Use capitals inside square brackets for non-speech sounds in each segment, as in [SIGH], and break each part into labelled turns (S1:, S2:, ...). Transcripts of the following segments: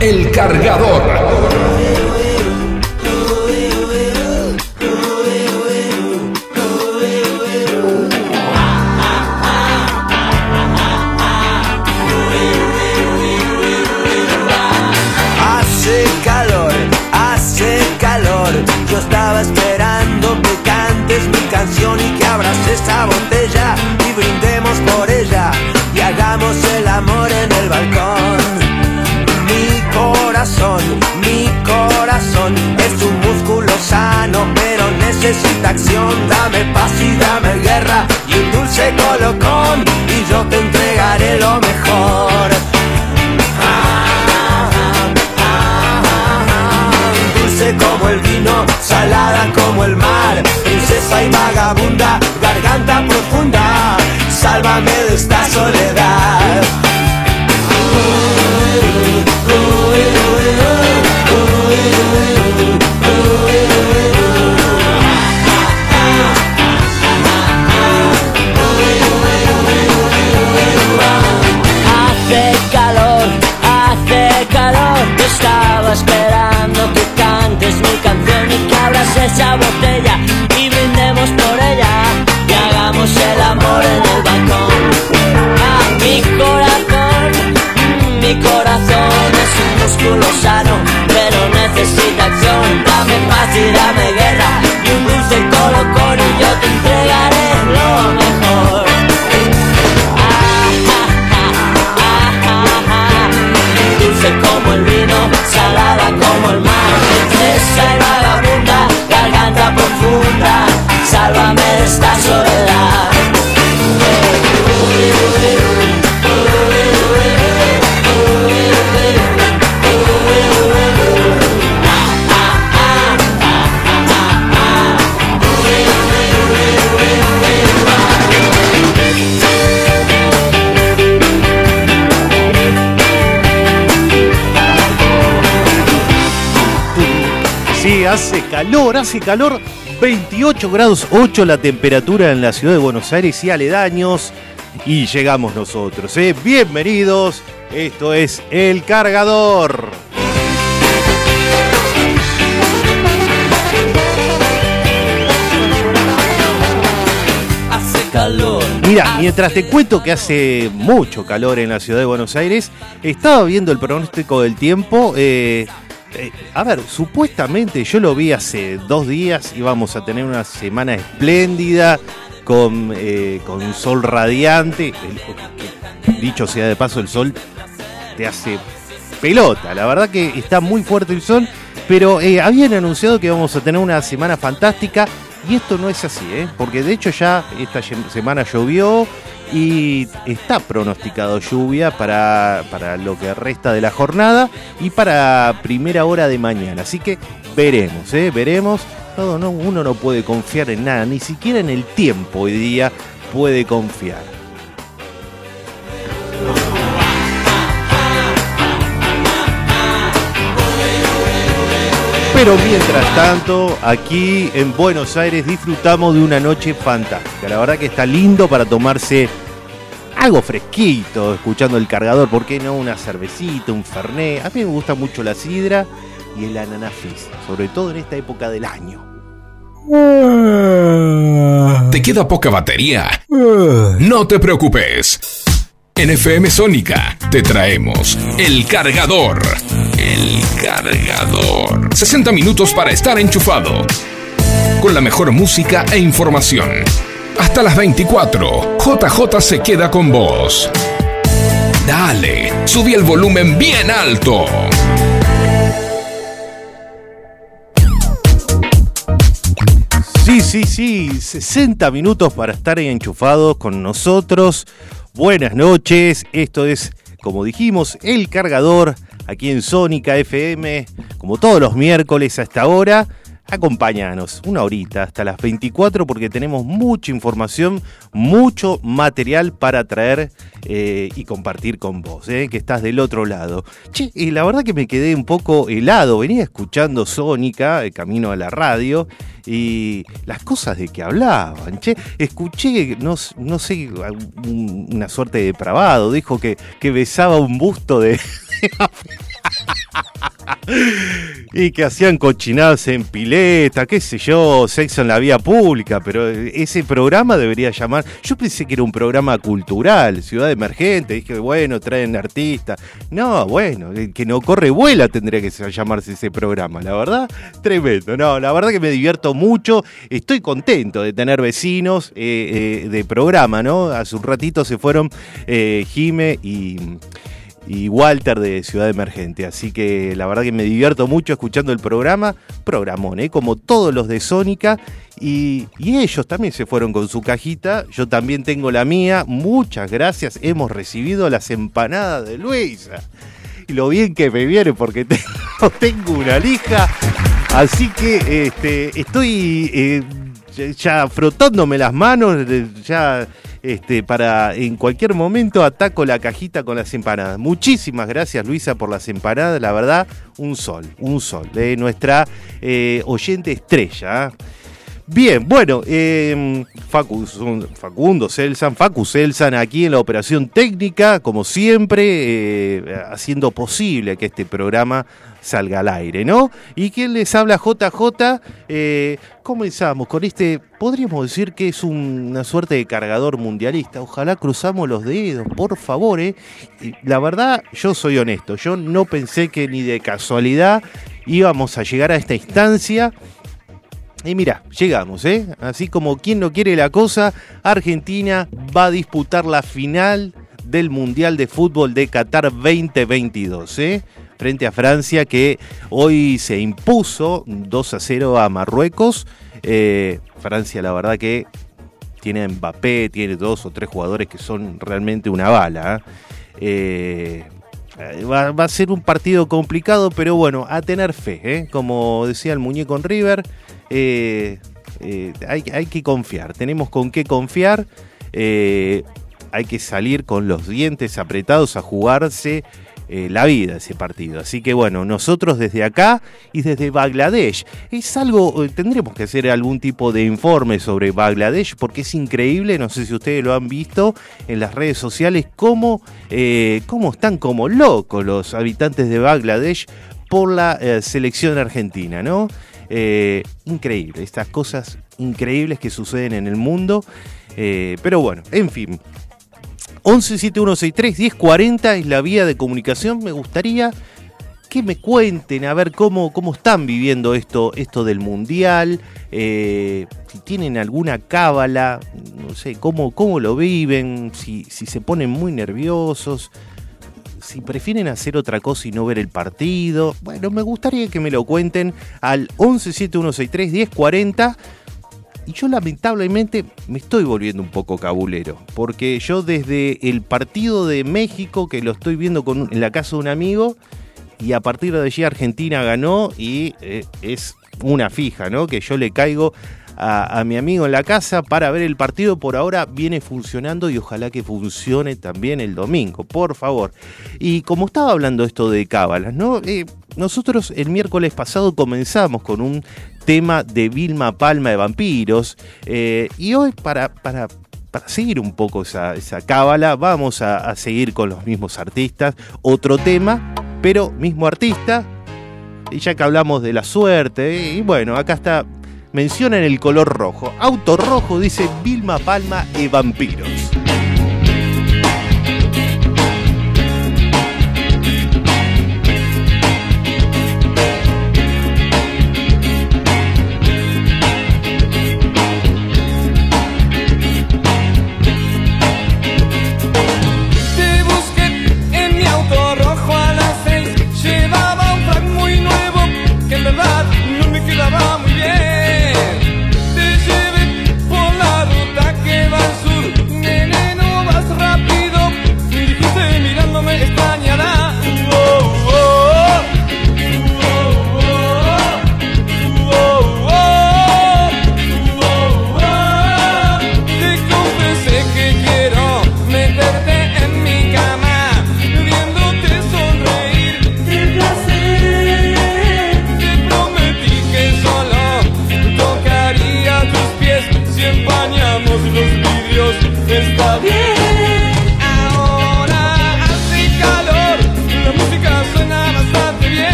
S1: El cargador.
S2: Necesita acción. Dame paz y dame guerra y un dulce colocón y yo te entregaré lo mejor. dulce como el vino, salada como el mar, princesa y vagabunda, garganta profunda, sálvame de esta soledad.
S3: Botella y brindemos por ella y hagamos el amor en el balcón. Ah, mi corazón, mi corazón es un músculo sano,
S4: hace calor, hace calor. 28 grados 8 la temperatura en la ciudad de Buenos Aires y aledaños. Y llegamos nosotros, ¿eh? Bienvenidos. Esto es El Cargador.
S2: Hace calor.
S4: Mira, mientras te cuento que hace mucho calor en la ciudad de Buenos Aires, estaba viendo el pronóstico del tiempo. eh, eh, a ver, supuestamente yo lo vi hace dos días, íbamos a tener una semana espléndida, con, eh, con sol radiante. Dicho sea de paso, el sol te hace pelota. La verdad que está muy fuerte el sol, pero eh, habían anunciado que vamos a tener una semana fantástica y esto no es así, porque de hecho ya esta semana llovió y está pronosticado lluvia para, para lo que resta de la jornada y para primera hora de mañana. Así que veremos, ¿eh? veremos. Todo, no, uno no puede confiar en nada, ni siquiera en el tiempo hoy día puede confiar. Pero mientras tanto, aquí en Buenos Aires disfrutamos de una noche fantástica. La verdad que está lindo para tomarse algo fresquito, escuchando el cargador. ¿Por qué no? Una cervecita, un fernet. A mí me gusta mucho la sidra y el ananafis, sobre todo en esta época del año.
S1: ¿Te queda poca batería? No te preocupes. En FM Sónica te traemos El Cargador. El Cargador. 60 minutos para estar enchufado. Con la mejor música e información. Hasta las 24. JJ se queda con vos. Dale, subí el volumen bien alto.
S4: Sí, sí, sí, 60 minutos para estar enchufados con nosotros. Buenas noches, esto es, como dijimos, El Cargador, aquí en Sónica FM, como todos los miércoles a esta hora. Acompáñanos una horita hasta las 24 porque tenemos mucha información, mucho material para traer eh, y compartir con vos, eh, que estás del otro lado. Che, la verdad que me quedé un poco helado, venía escuchando Sónica, el camino a la radio, y las cosas de que hablaban. Che, escuché, no, sé, un- una suerte de depravado, dijo que besaba un busto de... [LAUGHS] [LAUGHS] y que hacían cochinadas en pileta, qué sé yo, sexo en la vía pública, pero ese programa debería llamar. Yo pensé que era un programa cultural, Ciudad Emergente, dije, bueno, traen artistas. No, bueno, que no corre vuela tendría que llamarse ese programa, la verdad, tremendo. No, la verdad que me divierto mucho, estoy contento de tener vecinos eh, eh, de programa, ¿no? Hace un ratito se fueron eh, Jime y y Walter de Ciudad Emergente. Así que la verdad que me divierto mucho escuchando el programa. Programón, ¿eh? como todos los de Sónica. Y, ellos también se fueron con su cajita. Yo también tengo la mía. Muchas gracias. Hemos recibido las empanadas de Luisa. Y lo bien que me viene porque [LAUGHS] tengo, tengo una lija. Así que este, estoy eh, ya frotándome las manos. Ya este, para en cualquier momento ataco la cajita con las empanadas. Muchísimas gracias Luisa por las empanadas, la verdad, un sol, un sol, de nuestra eh, oyente estrella. Bien, bueno, eh, Facundo Celsan, Facu Celsan aquí en la operación técnica, como siempre, eh, haciendo posible que este programa salga al aire, ¿no? Y quien les habla JJ, eh, comenzamos con este, podríamos decir que es una suerte de cargador mundialista, ojalá cruzamos los dedos, por favor, ¿eh? La verdad, yo soy honesto, yo no pensé que ni de casualidad íbamos a llegar a esta instancia. Y mira, llegamos, ¿eh? Así como quien no quiere la cosa, Argentina va a disputar la final del Mundial de Fútbol de Qatar 2022, ¿eh? Frente a Francia que hoy se impuso 2 a 0 a Marruecos. Eh, Francia la verdad que tiene Mbappé, tiene dos o tres jugadores que son realmente una bala. ¿eh? Eh, va, a ser un partido complicado, pero bueno, a tener fe, como decía el muñeco en River. Eh, hay, que confiar, tenemos con qué confiar, hay que salir con los dientes apretados a jugarse la vida ese partido. Así que bueno, nosotros desde acá y desde Bangladesh, es algo, tendremos que hacer algún tipo de informe sobre Bangladesh porque es increíble, no sé si ustedes lo han visto en las redes sociales, cómo, cómo están como locos los habitantes de Bangladesh por la selección argentina, ¿no? Eh, increíble, estas cosas increíbles que suceden en el mundo. Eh, pero bueno, en fin. 1171631040 es la vía de comunicación. Me gustaría que me cuenten a ver cómo, cómo están viviendo esto, esto del mundial. Eh, si tienen alguna cábala, no sé, cómo, cómo lo viven, si, si se ponen muy nerviosos si prefieren hacer otra cosa y no ver el partido. Bueno, me gustaría que me lo cuenten al 1171631040. Y yo lamentablemente me estoy volviendo un poco cabulero, porque yo desde el partido de México, que lo estoy viendo con, en la casa de un amigo, y a partir de allí Argentina ganó y eh, es una fija, ¿no? Que yo le caigo a, mi amigo en la casa para ver el partido. Por ahora viene funcionando y ojalá que funcione también el domingo, por favor. Y como estaba hablando esto de cábalas, ¿no? Eh, nosotros el miércoles pasado comenzamos con un tema de Vilma Palma de Vampiros eh, y hoy para, para, para seguir un poco esa, esa cábala vamos a, seguir con los mismos artistas, otro tema, pero mismo artista, y ya que hablamos de la suerte, y bueno, acá está mencionan el color rojo. Auto rojo dice Vilma Palma y vampiros.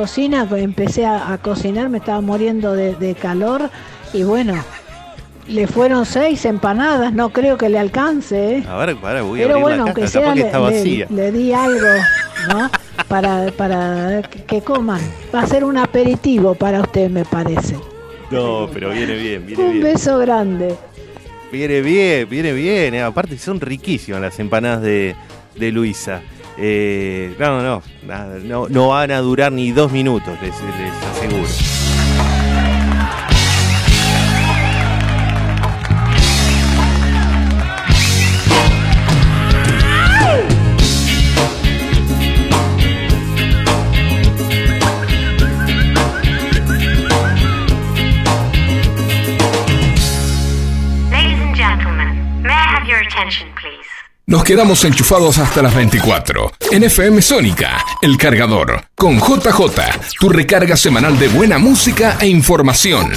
S5: Cocina, empecé a, a cocinar, me estaba muriendo de, de calor y bueno, le fueron seis empanadas, no creo que le alcance. ¿eh?
S4: A ver, para, voy a
S5: Pero
S4: abrir
S5: bueno,
S4: la
S5: aunque
S4: caja,
S5: sea le,
S4: está vacía.
S5: le di algo, ¿no? Para, para que, coman. Va a ser un aperitivo para usted, me parece.
S4: No, pero viene bien, viene
S5: Un
S4: bien.
S5: beso grande.
S4: Viene bien, viene bien. eh. Aparte son riquísimas las empanadas de, de Luisa. Eh, no, no, no, no van a durar ni dos minutos, les, les aseguro.
S1: Nos quedamos enchufados hasta las 24. En FM Sónica, El Cargador, con JJ, tu recarga semanal de buena música e información.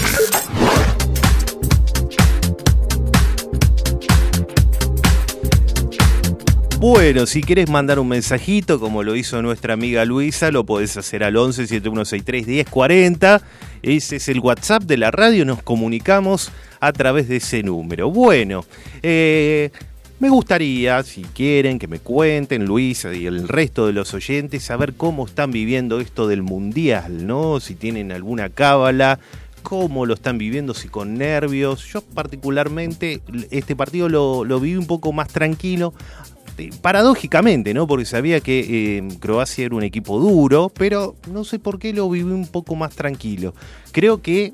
S4: Bueno, si querés mandar un mensajito, como lo hizo nuestra amiga Luisa, lo podés hacer al 11 7163 1040. Ese es el WhatsApp de la radio, nos comunicamos a través de ese número. Bueno, eh, me gustaría, si quieren, que me cuenten, Luisa y el resto de los oyentes, saber cómo están viviendo esto del mundial, ¿no? Si tienen alguna cábala, cómo lo están viviendo, si con nervios. Yo particularmente este partido lo, lo viví un poco más tranquilo, eh, paradójicamente, ¿no? Porque sabía que eh, Croacia era un equipo duro, pero no sé por qué lo viví un poco más tranquilo. Creo que,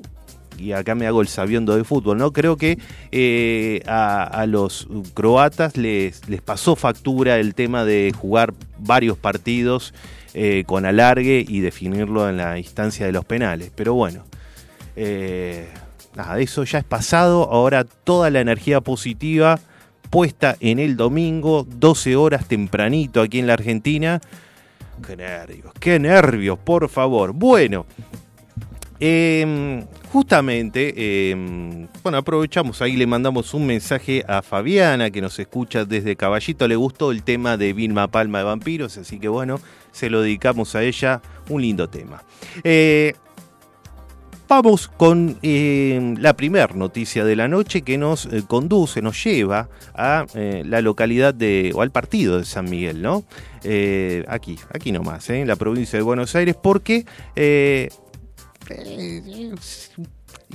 S4: y acá me hago el sabiondo de fútbol, ¿no? Creo que eh, a, a los croatas les, les pasó factura el tema de jugar varios partidos eh, con alargue y definirlo en la instancia de los penales. Pero bueno, eh, nada, eso ya es pasado. Ahora toda la energía positiva puesta en el domingo, 12 horas tempranito aquí en la Argentina. Qué nervios, qué nervios, por favor. Bueno, eh, justamente, eh, bueno, aprovechamos ahí, le mandamos un mensaje a Fabiana que nos escucha desde Caballito. Le gustó el tema de Vilma Palma de Vampiros, así que bueno, se lo dedicamos a ella. Un lindo tema. Eh, Vamos con eh, la primera noticia de la noche que nos eh, conduce, nos lleva a eh, la localidad de, o al partido de San Miguel, ¿no? Aquí, aquí nomás, en la provincia de Buenos Aires, porque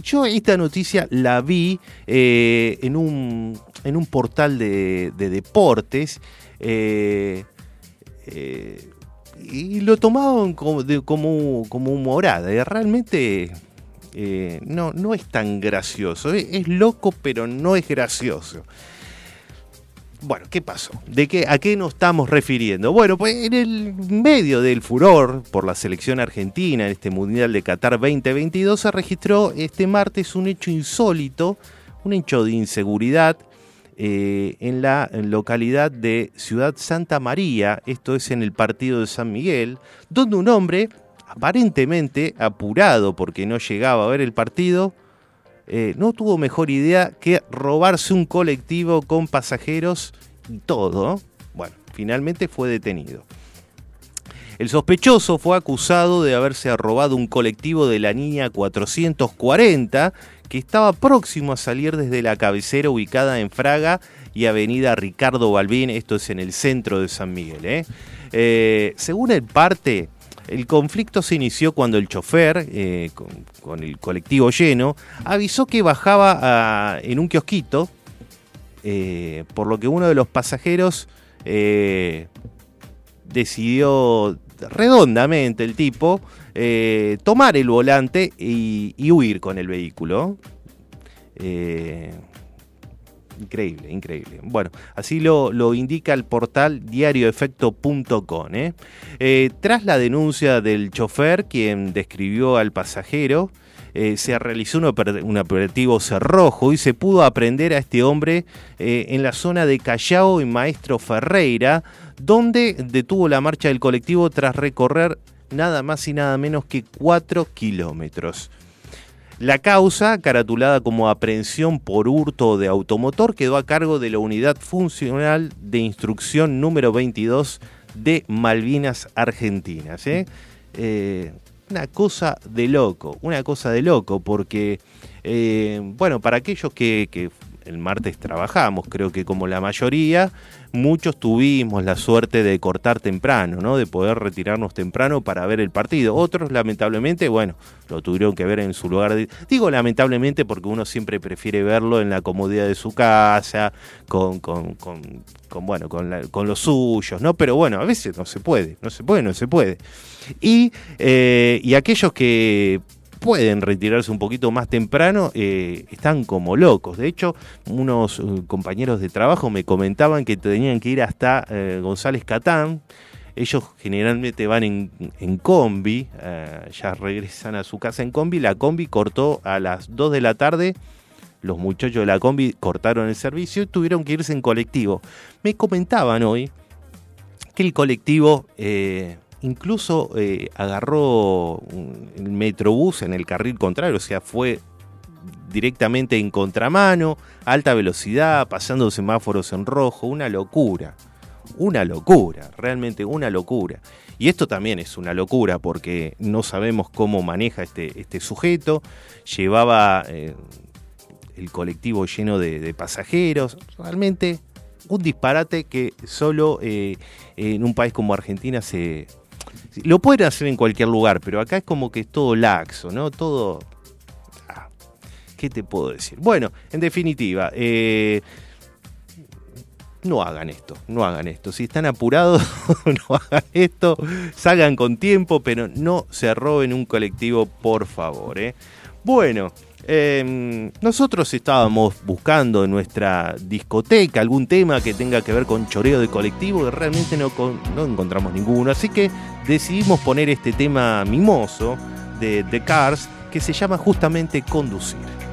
S4: yo esta noticia la vi eh, en, un, en un portal de, de deportes. eh, eh, y lo tomaban como, de- como, como humorada. realmente no, no es tan gracioso. Es loco, pero no es gracioso. Bueno, ¿qué pasó? ¿De qué, ¿A qué nos estamos refiriendo? Bueno, pues en el medio del furor por la selección argentina en este Mundial de Qatar 2022 se registró este martes un hecho insólito, un hecho de inseguridad eh, en la localidad de Ciudad Santa María, esto es en el partido de San Miguel, donde un hombre, aparentemente apurado porque no llegaba a ver el partido, eh, no tuvo mejor idea que robarse un colectivo con pasajeros y todo. Bueno, finalmente fue detenido. El sospechoso fue acusado de haberse robado un colectivo de la línea 440 que estaba próximo a salir desde la cabecera ubicada en Fraga y Avenida Ricardo Balbín, esto es en el centro de San Miguel. ¿eh? Eh, según el parte, El conflicto se inició cuando el chofer, eh, con, el colectivo lleno, avisó que bajaba a- en un kiosquito, eh, por lo que uno de los pasajeros eh, decidió redondamente el tipo tomar el volante y huir con el vehículo. Increíble, increíble. Bueno, así lo, lo indica el portal diarioefecto.com. ¿eh? Eh, tras la denuncia del chofer, quien describió al pasajero, eh, se realizó un, un operativo cerrojo y se pudo aprender a este hombre eh, en la zona de Callao y Maestro Ferreira, donde detuvo la marcha del colectivo tras recorrer nada más y nada menos que 4 kilómetros. La causa, caratulada como aprehensión por hurto de automotor, quedó a cargo de la Unidad Funcional de Instrucción número 22 de Malvinas Argentinas. ¿eh? Eh, una cosa de loco, una cosa de loco, porque, eh, bueno, para aquellos que, que el martes trabajamos, creo que como la mayoría, muchos tuvimos la suerte de cortar temprano, ¿no? De poder retirarnos temprano para ver el partido. Otros, lamentablemente, bueno, lo tuvieron que ver en su lugar. Digo lamentablemente porque uno siempre prefiere verlo en la comodidad de su casa, con, con, con, con, bueno, con, la- con los suyos, ¿no? Pero bueno, a veces no se puede, no se puede, no se puede. Y, eh, y aquellos que pueden retirarse un poquito más temprano, eh, están como locos. De hecho, unos eh, compañeros de trabajo me comentaban que tenían que ir hasta eh, González Catán. Ellos generalmente van en, en combi, ya regresan a su casa en combi. La combi cortó a las 2 de la tarde. Los muchachos de la combi cortaron el servicio y tuvieron que irse en colectivo. Me comentaban hoy que el colectivo incluso eh, agarró el metrobús en el carril contrario, o sea, fue directamente en contramano, alta velocidad, pasando semáforos en rojo, una locura, una locura, realmente una locura. Y esto también es una locura porque no sabemos cómo maneja este, este sujeto, llevaba eh, el colectivo lleno de, de pasajeros, realmente un disparate que solo eh, en un país como Argentina se... Lo pueden hacer en cualquier lugar, pero acá es como que es todo laxo, ¿no? Todo... ah, ¿Qué te puedo decir? Bueno, en definitiva, eh, no hagan esto, no hagan esto. Si están apurados, [LAUGHS] no hagan esto. Salgan con tiempo, pero no se roben un colectivo, por favor. ¿eh? Bueno, eh, nosotros estábamos buscando en nuestra discoteca algún tema que tenga que ver con choreo de colectivo y realmente no encontramos ninguno. Así que decidimos poner este tema mimoso de The Cars que se llama justamente Conducir.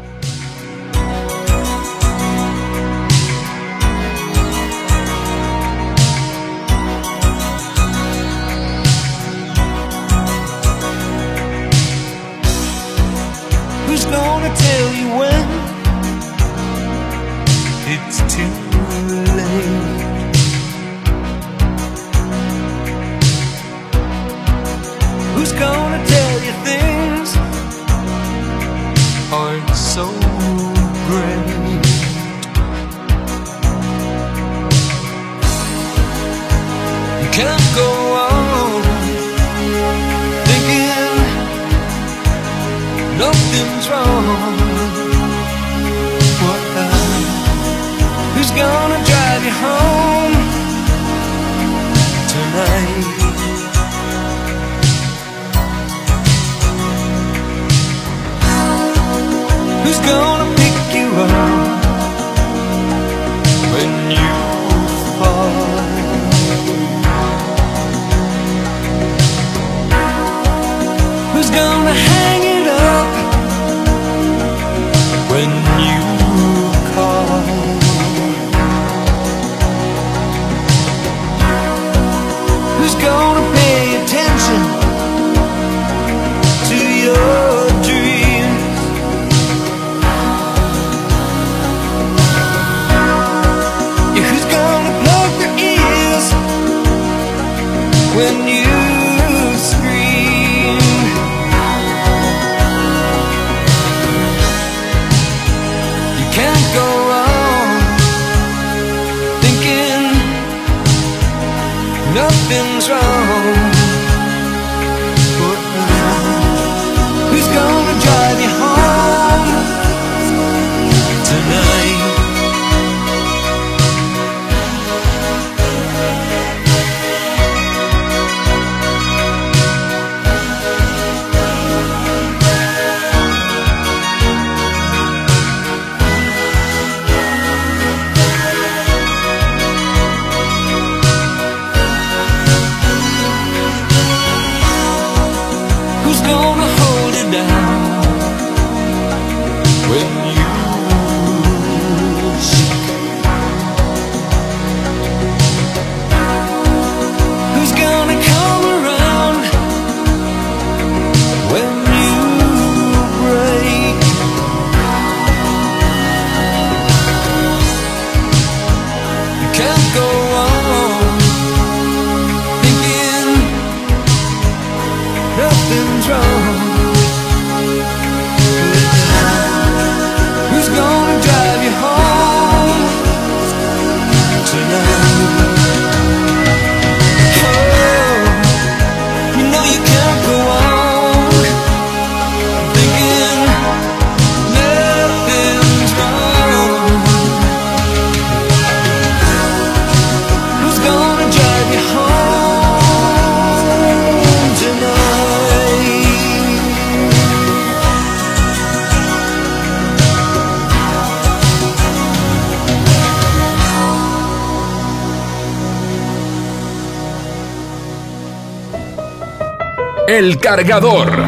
S1: El cargador.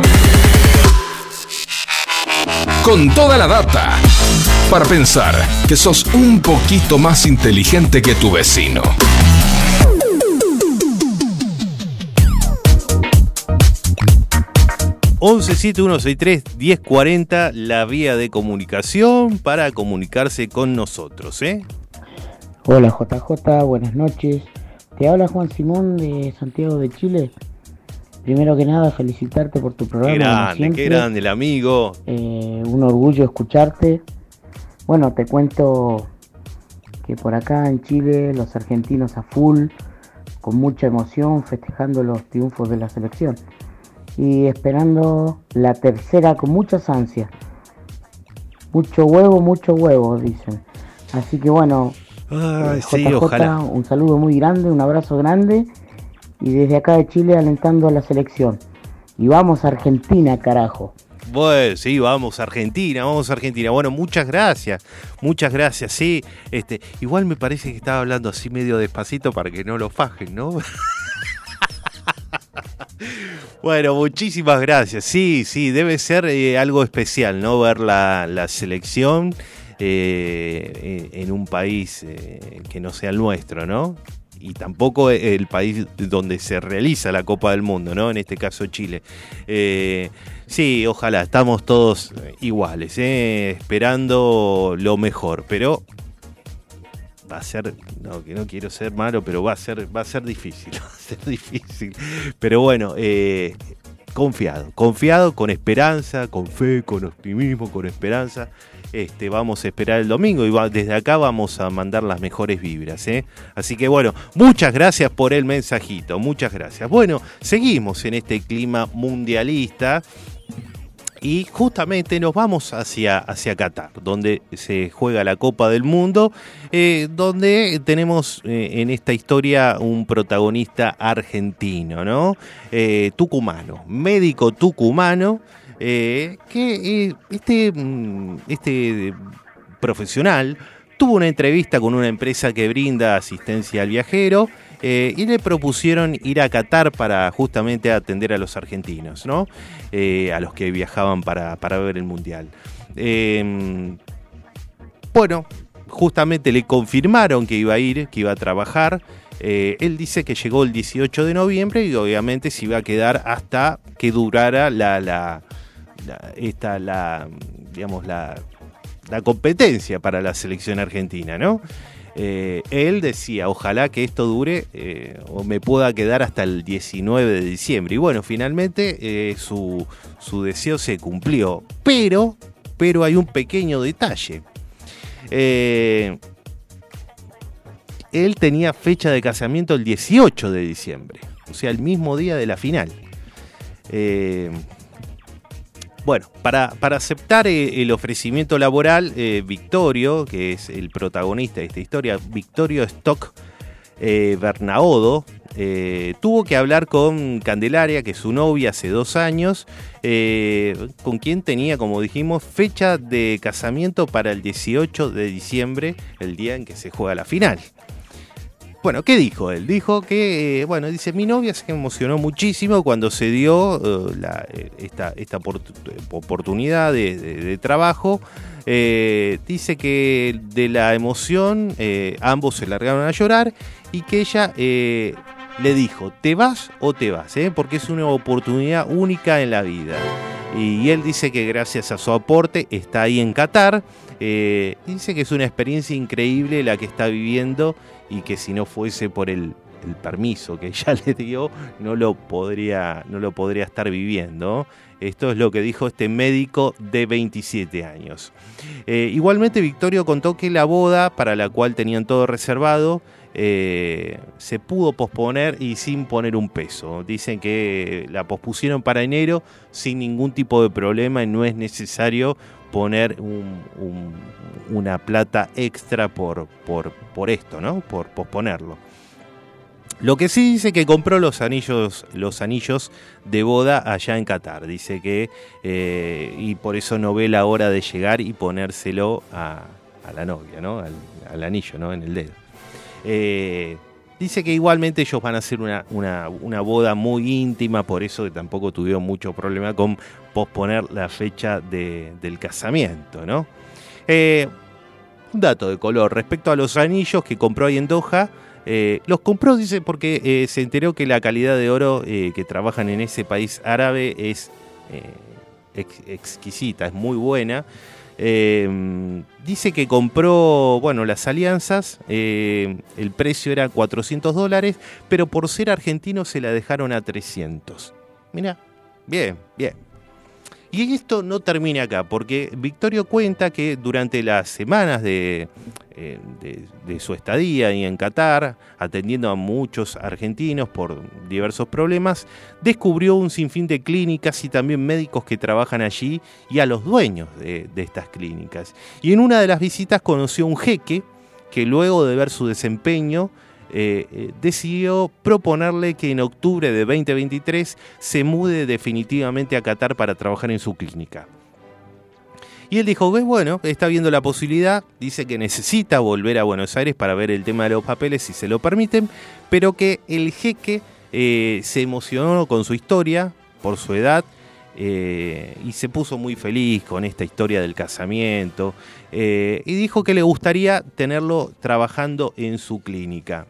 S1: Con toda la data. Para pensar que sos un poquito más inteligente que tu vecino.
S4: seis 1040 la vía de comunicación para comunicarse con nosotros, ¿eh?
S6: Hola JJ, buenas noches. Te habla Juan Simón de Santiago de Chile. Primero que nada, felicitarte por tu programa.
S4: Qué grande,
S6: siempre.
S4: qué grande el amigo.
S6: Eh, un orgullo escucharte. Bueno, te cuento que por acá en Chile los argentinos a full, con mucha emoción, festejando los triunfos de la selección. Y esperando la tercera con muchas ansias. Mucho huevo, mucho huevo, dicen. Así que bueno,
S4: Ay,
S6: eh,
S4: sí,
S6: JJ,
S4: ojalá.
S6: un saludo muy grande, un abrazo grande. Y desde acá de Chile alentando a la selección. Y vamos a Argentina, carajo.
S4: Bueno, sí, vamos a Argentina, vamos a Argentina. Bueno, muchas gracias, muchas gracias. Sí, este, igual me parece que estaba hablando así medio despacito para que no lo fajen, ¿no? [LAUGHS] Bueno, muchísimas gracias. Sí, sí, debe ser eh, algo especial, ¿no? Ver la, la selección eh, en un país eh, que no sea el nuestro, ¿no? Y tampoco el país donde se realiza la Copa del Mundo, ¿no? En este caso Chile. Eh, sí, ojalá, estamos todos iguales, ¿eh? esperando lo mejor, pero va a ser, no, que no quiero ser malo, pero va a ser, va a ser difícil, [LAUGHS] va a ser difícil. Pero bueno, eh, confiado, confiado, con esperanza, con fe, con optimismo, con esperanza. Este, vamos a esperar el domingo y va- desde acá vamos a mandar las mejores vibras. ¿eh? Así que bueno, muchas gracias por el mensajito, muchas gracias. Bueno, seguimos en este clima mundialista y justamente nos vamos hacia, hacia Qatar, donde se juega la Copa del Mundo, eh, donde tenemos eh, en esta historia un protagonista argentino, ¿no? Tucumano, médico tucumano, eh, que eh, este, mm, este profesional tuvo una entrevista con una empresa que brinda asistencia al viajero eh, y le propusieron ir a Qatar para justamente atender a los argentinos, ¿no? Eh, a los que viajaban para, para ver el Mundial. Eh, bueno, justamente le confirmaron que iba a ir, que iba a trabajar. Eh, él dice que llegó el 18 de noviembre y obviamente se iba a quedar hasta que durara la, la, la- esta, la, digamos, la, competencia para la selección argentina, ¿no? Eh, él decía, ojalá que esto dure eh, o me pueda quedar hasta el 19 de diciembre. Y bueno, finalmente eh, su, su deseo se cumplió. Pero, pero hay un pequeño detalle. Él tenía fecha de casamiento el 18 de diciembre, o sea, el mismo día de la final. Bueno, para, para aceptar eh, el ofrecimiento laboral, eh, Victorio, que es el protagonista de esta historia, Victorio Stock eh, Bernaodo, eh, tuvo que hablar con Candelaria, que es su novia hace dos años, eh, con quien tenía, como dijimos, fecha de casamiento para el 18 de diciembre, el día en que se juega la final. Bueno, ¿qué dijo él? Dijo que, eh, bueno, dice, mi novia se emocionó muchísimo cuando se dio eh, la- eh, esta, esta opor- oportunidad de, trabajo. Dice que de la emoción ambos se largaron a llorar y que ella le dijo, ¿te vas o te vas? eh? Porque es una oportunidad única en la vida. Y él dice que gracias a su aporte está ahí en Qatar. Eh, dice que es una experiencia increíble la que está viviendo y que si no fuese por el, permiso que ella [LAUGHS] le dio, no lo podría, no lo podría estar viviendo. Esto es lo que dijo este médico de 27 años. Eh, igualmente, Victorio contó que la boda, para la cual tenían todo reservado, eh, se pudo posponer y sin poner un peso. Dicen que la pospusieron para enero sin ningún tipo de problema y no es necesario poner un- un- una plata extra por, por, por esto, ¿no? Por posponerlo. Lo que sí dice que compró los anillos, los anillos de boda allá en Qatar. Dice que eh, y por eso no ve la hora de llegar y ponérselo a, a la novia, ¿no? Al, al anillo, ¿no? En el dedo. Eh, dice que igualmente ellos van a hacer una, una- boda muy íntima, por eso que tampoco tuvieron mucho problema con posponer la fecha de- del casamiento, ¿no? Eh, un dato de color respecto a los anillos que compró ahí en Doha. eh, los compró, dice, porque eh, se enteró que la calidad de oro eh, que trabajan en ese país árabe es eh, ex- exquisita, es muy buena. Eh, dice que compró, bueno, las alianzas, eh, el precio era 400 dólares, pero por ser argentino se la dejaron a 300. Mira, bien, bien. Y esto no termina acá, porque Victorio cuenta que durante las semanas de, eh, su estadía y en Qatar, atendiendo a muchos argentinos por diversos problemas, descubrió un sinfín de clínicas y también médicos que trabajan allí y a los dueños de, de estas clínicas. Y en una de las visitas conoció un jeque que luego de ver su desempeño eh, eh, decidió proponerle que en octubre de 2023 se mude definitivamente a Qatar para trabajar en su clínica. Y él dijo que bueno, está viendo la posibilidad, dice que necesita volver a Buenos Aires para ver el tema de los papeles si se lo permiten, pero que el jeque eh, se emocionó con su historia, por su edad, eh, y se puso muy feliz con esta historia del casamiento, eh, y dijo que le gustaría tenerlo trabajando en su clínica.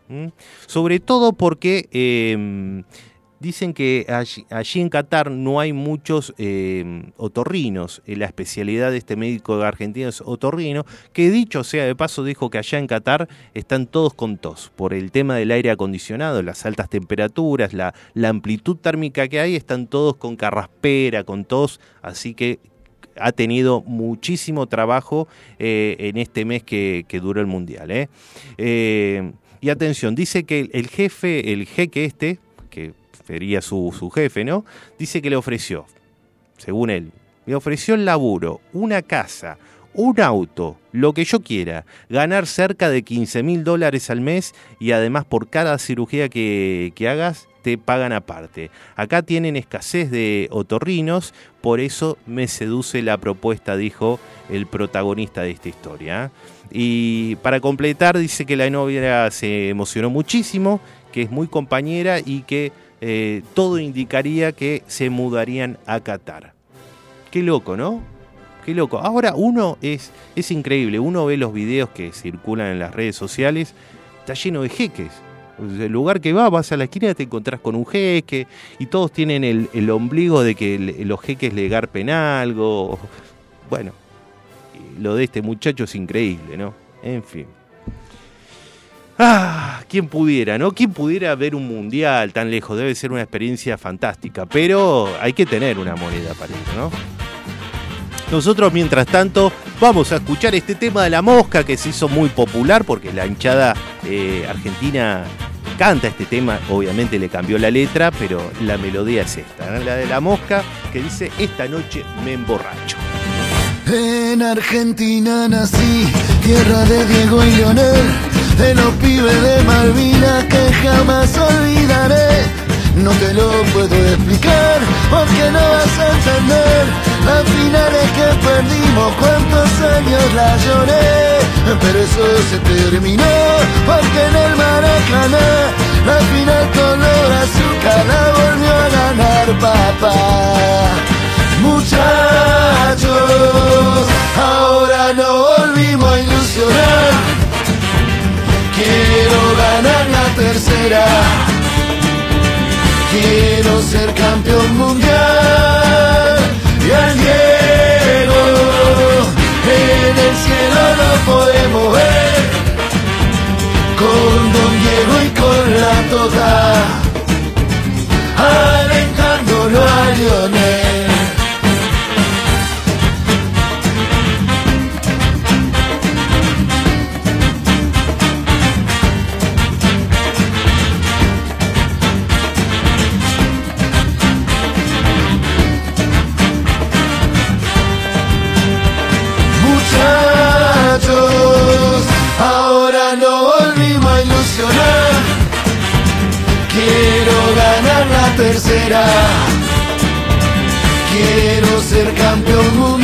S4: Sobre todo porque eh, dicen que allí, en Qatar no hay muchos eh, otorrinos. Eh, La especialidad de este médico argentino es otorrino, que dicho sea de paso dijo que allá en Qatar están todos con tos por el tema del aire acondicionado, las altas temperaturas, la, amplitud térmica que hay, están todos con carraspera, con tos, así que ha tenido muchísimo trabajo eh, en este mes que, que duró el Mundial. y atención, dice que el, jefe, el jeque este, sería su, su jefe, ¿no? Dice que le ofreció, según él, me ofreció el laburo, una casa, un auto, lo que yo quiera, ganar cerca de 15 mil dólares al mes y además por cada cirugía que, que hagas te pagan aparte. Acá tienen escasez de otorrinos, por eso me seduce la propuesta, dijo el protagonista de esta historia. Y para completar, dice que la novia se emocionó muchísimo, que es muy compañera y que eh, todo indicaría que se mudarían a Qatar. Qué loco, ¿no? Qué loco. Ahora uno es, es increíble, uno ve los videos que circulan en las redes sociales, está lleno de jeques. El lugar que va, vas a la esquina, te encontrás con un jeque y todos tienen el, el ombligo de que los jeques le garpen algo. Bueno, lo de este muchacho es increíble, ¿no? En fin. Ah, quién pudiera, ¿no? ¿Quién pudiera ver un mundial tan lejos? Debe ser una experiencia fantástica, pero hay que tener una moneda para eso, ¿no? Nosotros, mientras tanto, vamos a escuchar este tema de la mosca que se hizo muy popular porque la hinchada eh, argentina canta este tema, obviamente le cambió la letra, pero la melodía es esta, la de la mosca que dice esta noche me emborracho.
S7: En Argentina nací, tierra de Diego y Leonel, de los pibes de Malvinas que jamás olvidaré. No te lo puedo explicar, porque no vas a entender las finales que perdimos, cuántos años la lloré, pero eso se terminó, porque en el Maracaná la final color azúcar la volvió a ganar papá. Muchachos, ahora no volvimos a ilusionar. Quiero ganar la tercera. Quiero ser campeón mundial. Y al Diego en el cielo lo podemos ver. Con Don Diego y con la Tota. Alentándolo a Lionel. Tercera. Quiero ser campeón mundial.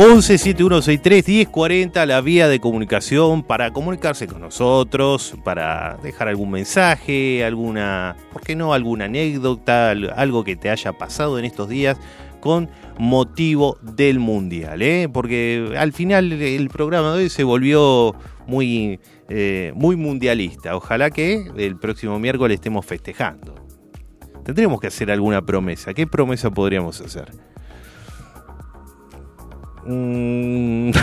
S4: Once 7163 1040 la vía de comunicación para comunicarse con nosotros, para dejar algún mensaje, alguna, ¿por qué no? Alguna anécdota, al- algo que te haya pasado en estos días con motivo del mundial, ¿eh? Porque al final el programa de hoy se volvió muy, eh, muy mundialista. Ojalá que el próximo miércoles estemos festejando. Tendremos que hacer alguna promesa. ¿Qué promesa podríamos hacer? Mm. [LAUGHS]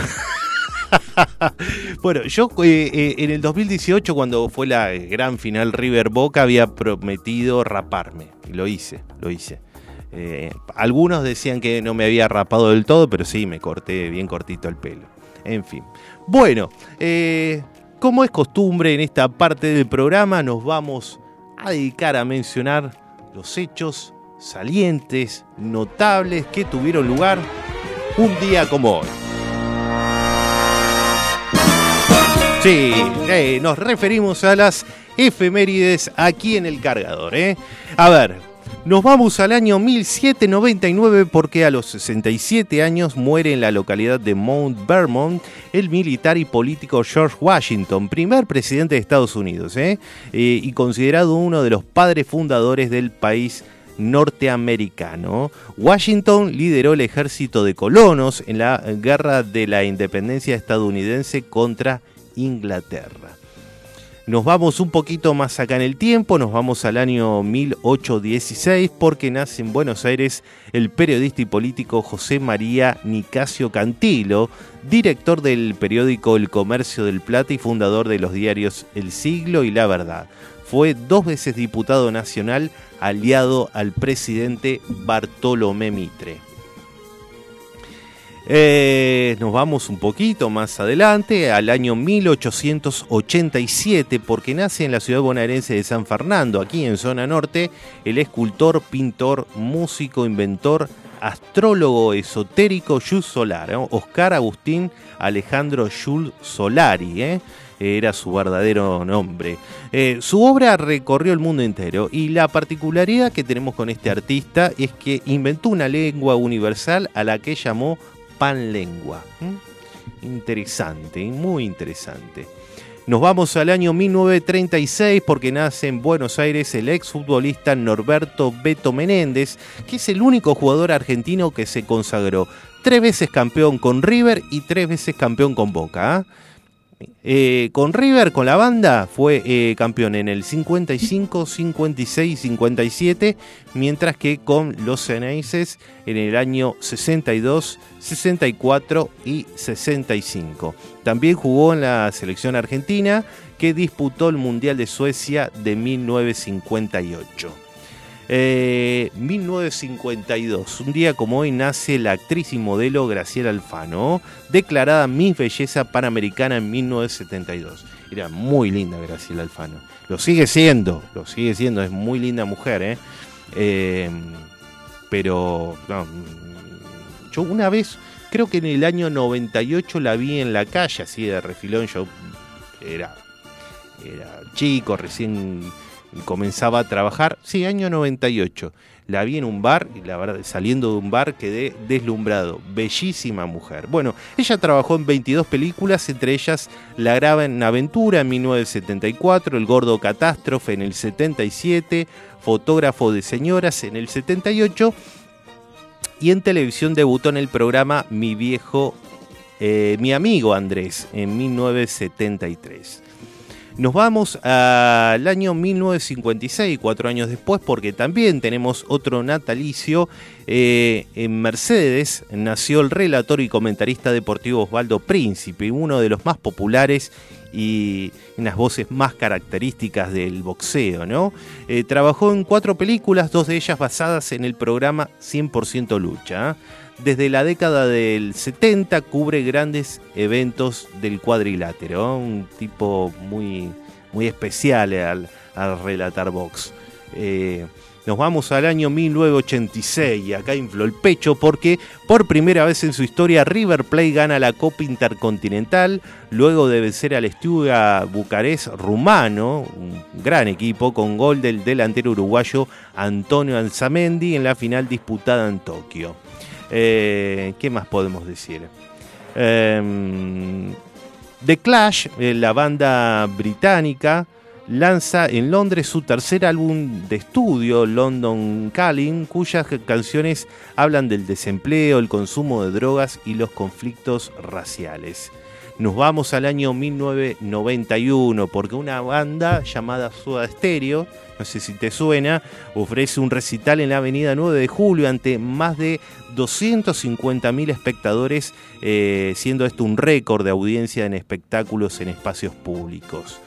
S4: bueno, yo eh, eh, en el 2018, cuando fue la gran final River Boca, había prometido raparme. Y lo hice, lo hice. Eh, algunos decían que no me había rapado del todo, pero sí, me corté bien cortito el pelo. En fin. Bueno, eh, como es costumbre en esta parte del programa, nos vamos a dedicar a mencionar los hechos salientes, notables que tuvieron lugar un día como hoy. Sí, eh, nos referimos a las efemérides aquí en el cargador. ¿eh? A ver, nos vamos al año 1799 porque a los 67 años muere en la localidad de Mount Vermont el militar y político George Washington, primer presidente de Estados Unidos ¿eh? Eh, y considerado uno de los padres fundadores del país norteamericano. Washington lideró el ejército de colonos en la guerra de la independencia estadounidense contra Inglaterra. Nos vamos un poquito más acá en el tiempo, nos vamos al año 1816 porque nace en Buenos Aires el periodista y político José María Nicasio Cantilo, director del periódico El Comercio del Plata y fundador de los diarios El Siglo y La Verdad. Fue dos veces diputado nacional aliado al presidente Bartolomé Mitre. Eh, nos vamos un poquito más adelante, al año 1887, porque nace en la ciudad bonaerense de San Fernando, aquí en zona norte, el escultor, pintor, músico, inventor astrólogo esotérico Jules Solar. Oscar Agustín Alejandro Jules Solari, ¿eh? Era su verdadero nombre. Eh, su obra recorrió el mundo entero y la particularidad que tenemos con este artista es que inventó una lengua universal a la que llamó panlengua. ¿Mm? Interesante, muy interesante. Nos vamos al año 1936 porque nace en Buenos Aires el exfutbolista Norberto Beto Menéndez, que es el único jugador argentino que se consagró tres veces campeón con River y tres veces campeón con Boca. ¿ah? Eh, con River, con la banda, fue eh, campeón en el 55, 56 57, mientras que con los Ceneices en el año 62, 64 y 65. También jugó en la selección argentina, que disputó el Mundial de Suecia de 1958. Eh, 1952, un día como hoy nace la actriz y modelo Graciela Alfano, declarada Miss Belleza Panamericana en 1972. Era muy linda Graciela Alfano. Lo sigue siendo, lo sigue siendo, es muy linda mujer, ¿eh? Eh, pero yo una vez, creo que en el año 98 la vi en la calle, así de refilón, yo era, era chico, recién comenzaba a trabajar, sí, año 98. La vi en un bar y la verdad, saliendo de un bar quedé deslumbrado. Bellísima mujer. Bueno, ella trabajó en 22 películas, entre ellas La Gran Aventura en 1974, El Gordo Catástrofe en el 77, Fotógrafo de Señoras en el 78 y en televisión debutó en el programa Mi Viejo, eh, Mi Amigo Andrés en 1973. Nos vamos al año 1956, cuatro años después, porque también tenemos otro natalicio. Eh, en Mercedes nació el relator y comentarista deportivo Osvaldo Príncipe, uno de los más populares y unas voces más características del boxeo. Eh, trabajó en cuatro películas, dos de ellas basadas en el programa 100% Lucha. ¿eh? Desde la década del 70 cubre grandes eventos del cuadrilátero, un tipo muy, muy especial al, al relatar box. Eh, nos vamos al año 1986 y acá infló el pecho porque por primera vez en su historia River Plate gana la Copa Intercontinental luego de vencer al Estuga Bucarest rumano, un gran equipo con gol del delantero uruguayo Antonio Anzamendi en la final disputada en Tokio. Eh, ¿Qué más podemos decir? Eh, The Clash, eh, la banda británica, lanza en Londres su tercer álbum de estudio, London Calling, cuyas canciones hablan del desempleo, el consumo de drogas y los conflictos raciales. Nos vamos al año 1991 porque una banda llamada Soda Stereo, no sé si te suena, ofrece un recital en la avenida 9 de julio ante más de 250.000 espectadores, eh, siendo esto un récord de audiencia en espectáculos en espacios públicos.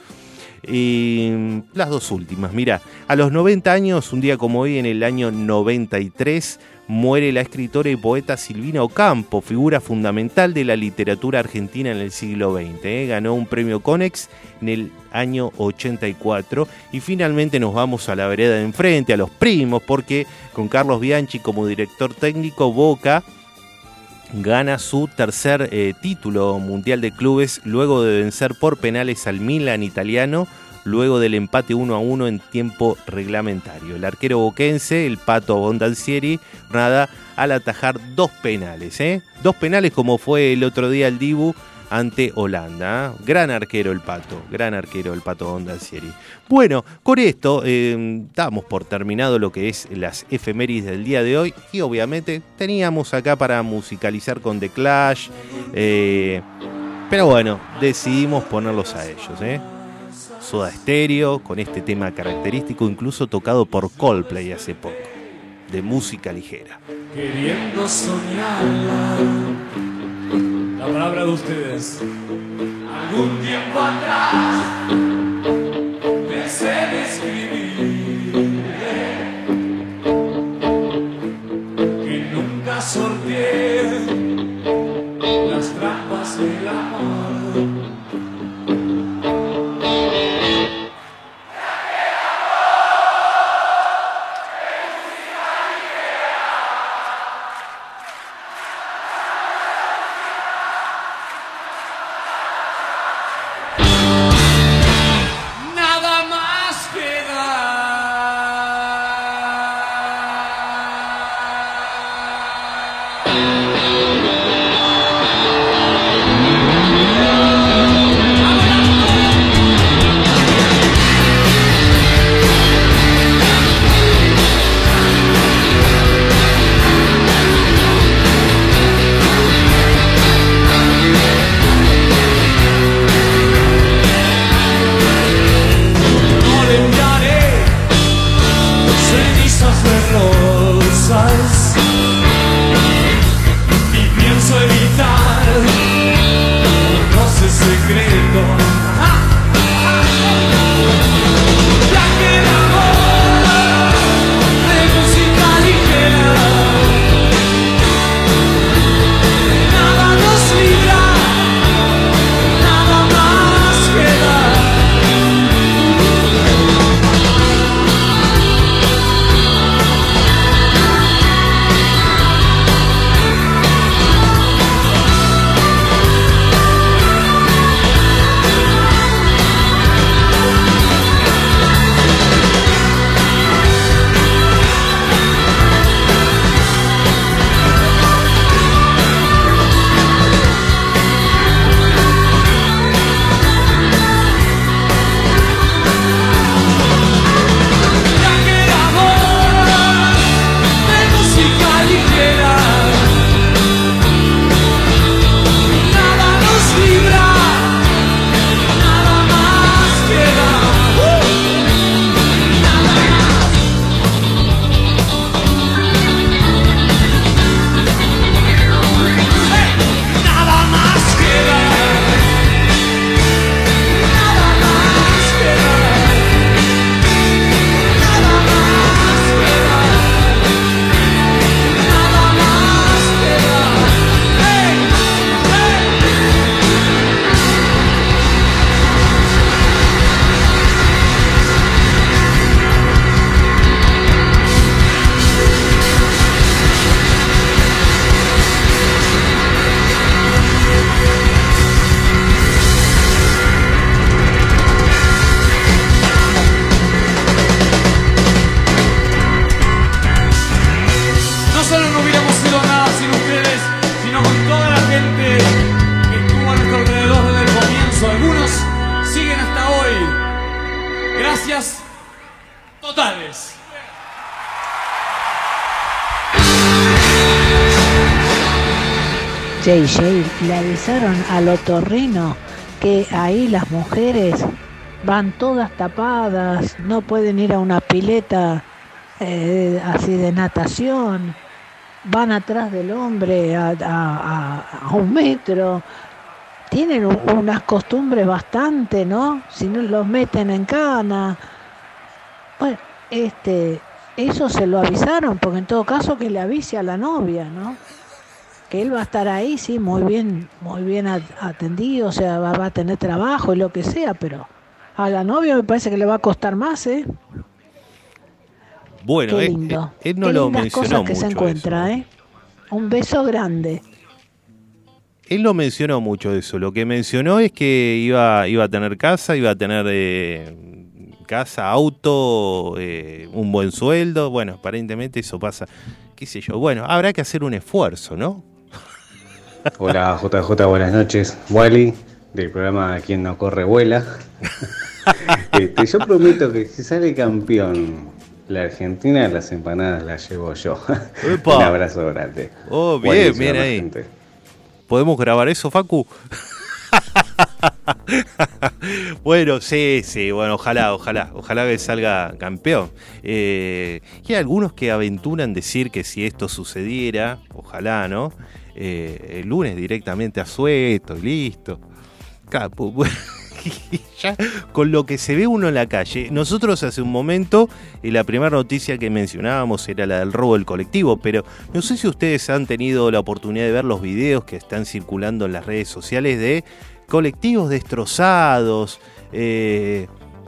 S4: Y las dos últimas, mira, a los 90 años, un día como hoy, en el año 93, muere la escritora y poeta Silvina Ocampo, figura fundamental de la literatura argentina en el siglo XX. ¿eh? Ganó un premio Conex en el año 84 y finalmente nos vamos a la vereda de enfrente, a los primos, porque con Carlos Bianchi como director técnico, Boca gana su tercer eh, título mundial de clubes luego de vencer por penales al Milan italiano luego del empate 1 a 1 en tiempo reglamentario. El arquero boquense, el Pato Bondancieri, nada al atajar dos penales, ¿eh? Dos penales como fue el otro día el Dibu ante Holanda. ¿eh? Gran arquero el Pato, gran arquero el Pato Bondancieri. Bueno, con esto eh, damos por terminado lo que es las efemérides del día de hoy y obviamente teníamos acá para musicalizar con The Clash, eh, pero bueno, decidimos ponerlos a ellos. Soda Stereo, con este tema característico, incluso tocado por Coldplay hace poco, de música ligera.
S8: Queriendo soñarla, la palabra de ustedes. Algún tiempo atrás, pensé en escribir
S5: JJ, le avisaron al otorrino que ahí las mujeres van todas tapadas, no pueden ir a una pileta eh, así de natación, van atrás del hombre a, un metro, tienen unas costumbres bastante, ¿no? Si no los meten en cana. Bueno, este, eso se lo avisaron, porque en todo caso que le avise a la novia, ¿no? Que él va a estar ahí, sí, muy bien, muy bien at- atendido, o sea, va, va a tener trabajo y lo que sea, pero a la novia me parece que le va a costar más, ¿eh?
S4: Bueno,
S5: Qué lindo.
S4: él no
S5: Qué
S4: lo
S5: lindas
S4: mencionó
S5: cosas que
S4: mucho.
S5: se encuentra,
S4: eso.
S5: ¿eh? Un beso grande.
S4: Él no mencionó mucho eso. Lo que mencionó es que iba, iba a tener casa, iba a tener eh, casa, auto, eh, un buen sueldo. Bueno, aparentemente eso pasa. ¿Qué sé yo? Bueno, habrá que hacer un esfuerzo, ¿no?
S9: Hola JJ, buenas noches. Wally, del programa Quien no corre vuela. [LAUGHS] Este, yo prometo que si sale campeón la Argentina, las empanadas las llevo yo. [LAUGHS] Un abrazo grande.
S4: Oh, bien, bien ahí. ¿Podemos grabar eso, Facu? [LAUGHS] bueno, sí, sí, bueno, ojalá, ojalá, ojalá que salga campeón. Eh, y hay algunos que aventuran decir que si esto sucediera, ojalá, ¿no? Eh, el lunes directamente a sueto y listo. Capo, [LAUGHS] ya con lo que se ve uno en la calle. Nosotros hace un momento, eh, la primera noticia que mencionábamos era la del robo del colectivo, pero no sé si ustedes han tenido la oportunidad de ver los videos que están circulando en las redes sociales de colectivos destrozados, eh,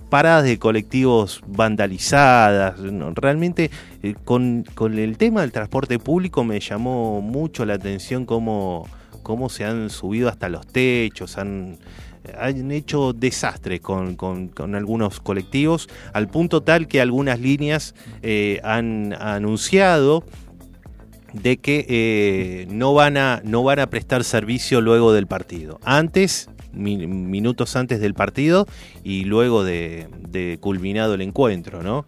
S4: paradas de colectivos vandalizadas. No, realmente eh, con, el tema del transporte público me llamó mucho la atención cómo, cómo se han subido hasta los techos, han, han hecho desastres con, con- algunos colectivos, al punto tal que algunas líneas eh, han anunciado de que eh, no, van a, no van a prestar servicio luego del partido. Antes, mi- minutos antes del partido y luego de culminado el encuentro, ¿no?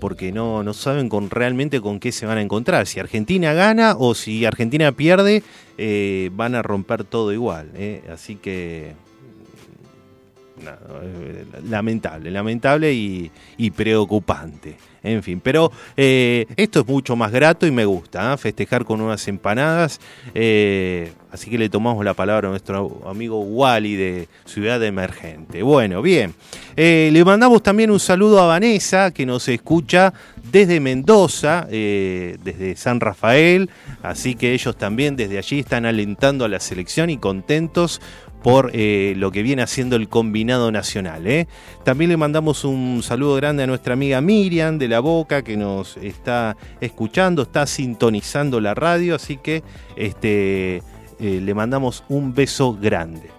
S4: Porque no, no saben con, realmente con qué se van a encontrar. Si Argentina gana o si Argentina pierde, eh, van a romper todo igual. ¿eh? Así que eh, lamentable, lamentable y, preocupante. En fin, pero eh, esto es mucho más grato y me gusta, ¿ah? festejar con unas empanadas. eh, así que le tomamos la palabra a nuestro amigo Wally de Ciudad Emergente. Bueno, bien. Eh, le mandamos también un saludo a Vanessa, que nos escucha desde Mendoza, eh, desde San Rafael. Así que ellos también desde allí están alentando a la selección y contentos por eh, lo que viene haciendo el combinado nacional. ¿eh? También le mandamos un saludo grande a nuestra amiga Miriam de la Boca que nos está escuchando, está sintonizando la radio, así que este, eh, le mandamos un beso grande.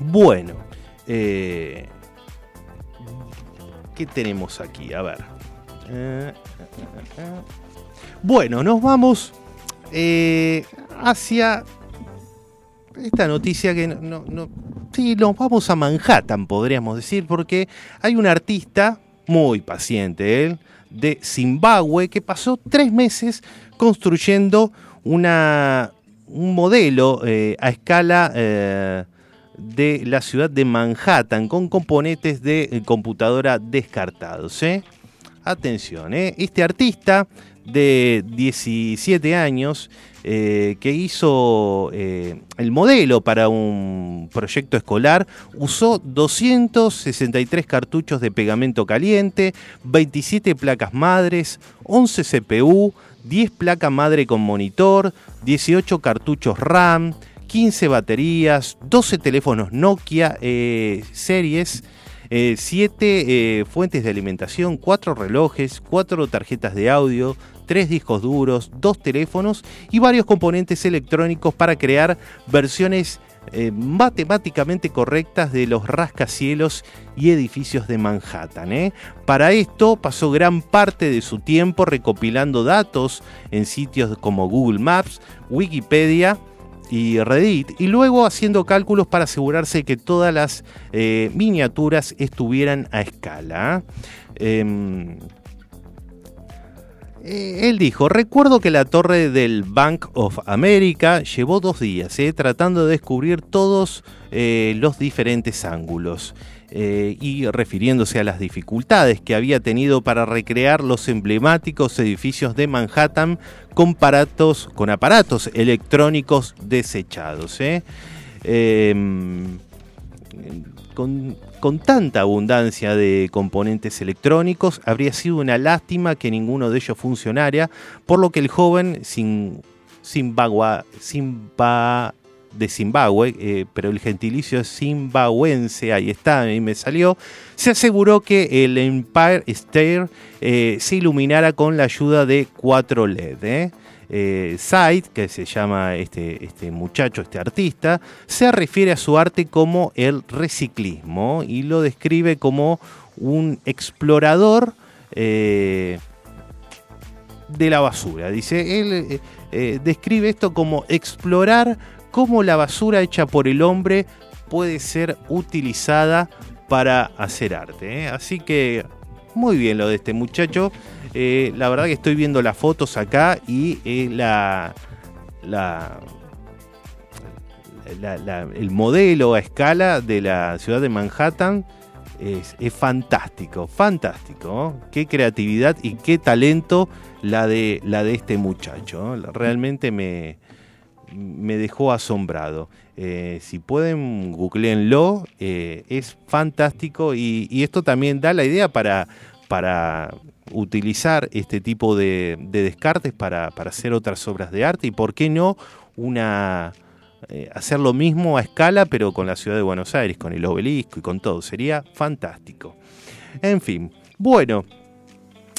S4: Bueno, ¿qué tenemos aquí? A ver. Bueno, nos vamos hacia esta noticia que no, no- no- sí, nos vamos a Manhattan, podríamos decir, porque hay un artista muy paciente, él, de Zimbabue, que pasó tres meses construyendo una, un modelo eh, a escala eh, de la ciudad de Manhattan con componentes de eh, computadora descartados. Atención, este artista de 17 años eh, que hizo eh, el modelo para un proyecto escolar, usó 263 cartuchos de pegamento caliente, 27 placas madres, 11 CPU, 10 placas madre con monitor, 18 cartuchos RAM, 15 baterías, 12 teléfonos Nokia eh, series, 7 fuentes de alimentación, 4 relojes, 4 tarjetas de audio, 3 discos duros, 2 teléfonos y varios componentes electrónicos para crear versiones eh, matemáticamente correctas de los rascacielos y edificios de Manhattan. ¿eh? Para esto pasó gran parte de su tiempo recopilando datos en sitios como Google Maps, Wikipedia, y Reddit y luego haciendo cálculos para asegurarse que todas las eh, miniaturas estuvieran a escala. Em, Eh, él dijo, recuerdo que la torre del Bank of America llevó dos días eh, tratando de descubrir todos eh, los diferentes ángulos y refiriéndose a las dificultades que había tenido para recrear los emblemáticos edificios de Manhattan con aparatos, con aparatos electrónicos desechados. Em, con, con tanta abundancia de componentes electrónicos, habría sido una lástima que ninguno de ellos funcionara, por lo que el joven sin, de Zimbabue, eh, pero el gentilicio es zimbabuense, ahí está, mí me salió, se aseguró que el Empire State eh, se iluminara con la ayuda de cuatro LED. ¿Eh? Que se llama este, este muchacho, este artista, se refiere a su arte como el reciclismo y lo describe como un explorador eh, de la basura. Dice, él eh, eh, describe esto como explorar cómo la basura hecha por el hombre puede ser utilizada para hacer arte. Así que muy bien lo de este muchacho. Eh, la verdad que estoy viendo las fotos acá y eh, el modelo a escala de la ciudad de Manhattan es, fantástico, fantástico. Qué creatividad y qué talento la de, la de este muchacho. Realmente me, me dejó asombrado. Eh, si pueden, googleenlo. es fantástico y, y esto también da la idea para, para utilizar este tipo de, de descartes para, hacer otras obras de arte y por qué no una eh, hacer lo mismo a escala pero con la ciudad de Buenos Aires, con el obelisco y con todo. Sería fantástico. En fin, bueno,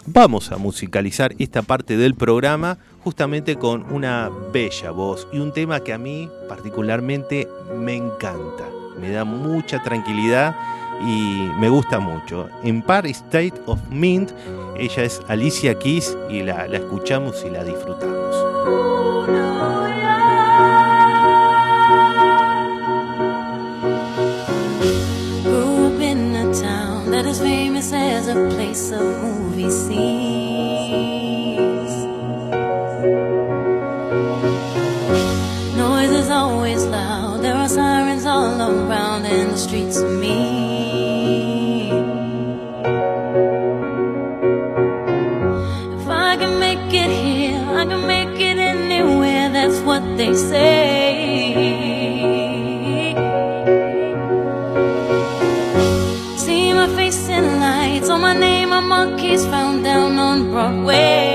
S4: vamos a musicalizar esta parte del programa justamente con una bella voz y un tema que a mí particularmente me encanta. Me da mucha tranquilidad y me gusta mucho. Empire State of Mint, ella es Alicia Keys y la, la escuchamos y la disfrutamos.
S10: They say. See my face in lights, on my name, my monkeys found down on Broadway.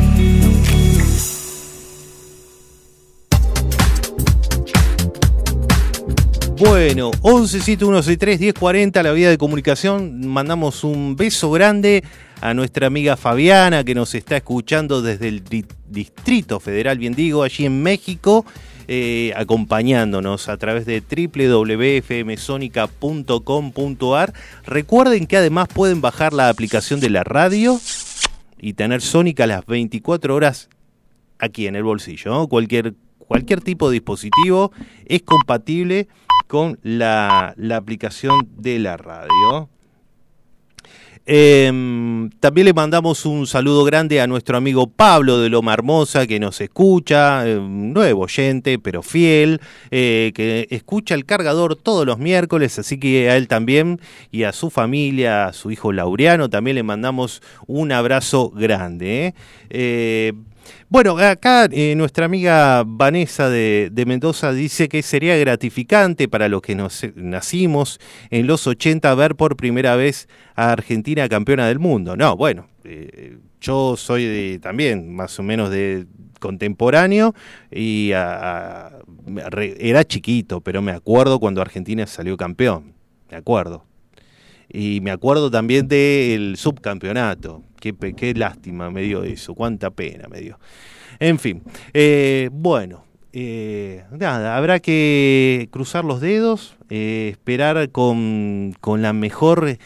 S4: Bueno, 1171631040, la vía de comunicación. Mandamos un beso grande a nuestra amiga Fabiana que nos está escuchando desde el di- Distrito Federal, bien digo, allí en México, eh, acompañándonos a través de www.fmsonica.com.ar. Recuerden que además pueden bajar la aplicación de la radio y tener Sónica las 24 horas aquí en el bolsillo. ¿no? Cualquier, cualquier tipo de dispositivo es compatible con la, aplicación de la radio. Em, también le mandamos un saludo grande a nuestro amigo Pablo de Loma Hermosa que nos escucha, eh, nuevo oyente pero fiel, eh, que escucha el cargador todos los miércoles, así que a él también y a su familia, a su hijo Laureano, también le mandamos un abrazo grande. Bueno, acá eh, nuestra amiga Vanessa de, Mendoza dice que sería gratificante para los que nos, nacimos en los 80 ver por primera vez a Argentina campeona del mundo. No, bueno, eh, yo soy de, también más o menos de contemporáneo y era chiquito, pero me acuerdo cuando Argentina salió campeón, me acuerdo. Y me acuerdo también del subcampeonato. Qué, qué lástima me dio eso, cuánta pena me dio. En fin, eh, bueno, eh, nada, habrá que cruzar los dedos, eh, esperar con, con la mejor...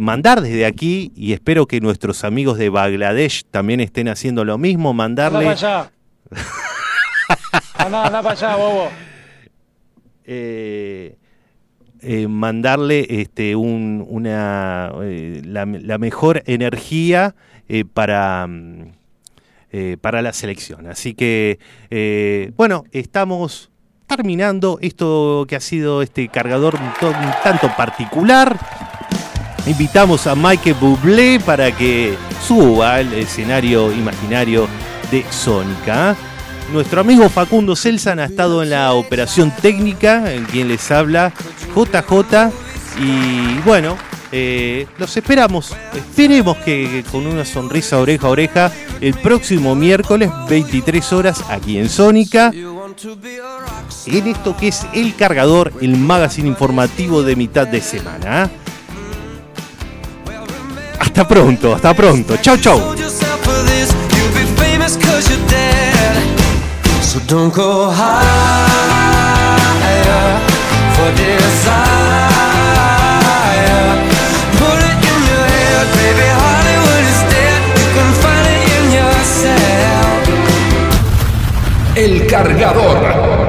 S4: mandar desde aquí, y espero que nuestros amigos de Bangladesh también estén haciendo lo mismo,
S11: Anda
S4: mandarle...
S11: para allá. [LAUGHS] Anda, anda para allá, bobo.
S4: eh, eh, mandarle este, un- una, eh, la, mejor energía eh, para, mm, para la selección. Así que, bueno, estamos terminando esto que ha sido este cargador un tanto particular. Invitamos a Mike Bublé para que suba al escenario imaginario de Sónica. Nuestro amigo Facundo Celsan ha estado en la operación técnica, en quien les habla JJ. Y bueno, eh, los esperamos. Esperemos que, con una sonrisa oreja a oreja el próximo miércoles, 23 horas, aquí en Sónica. En esto que es El Cargador, el magazine informativo de mitad de semana. Hasta pronto, hasta pronto. Chau, chau.
S2: So don't go.
S1: El cargador.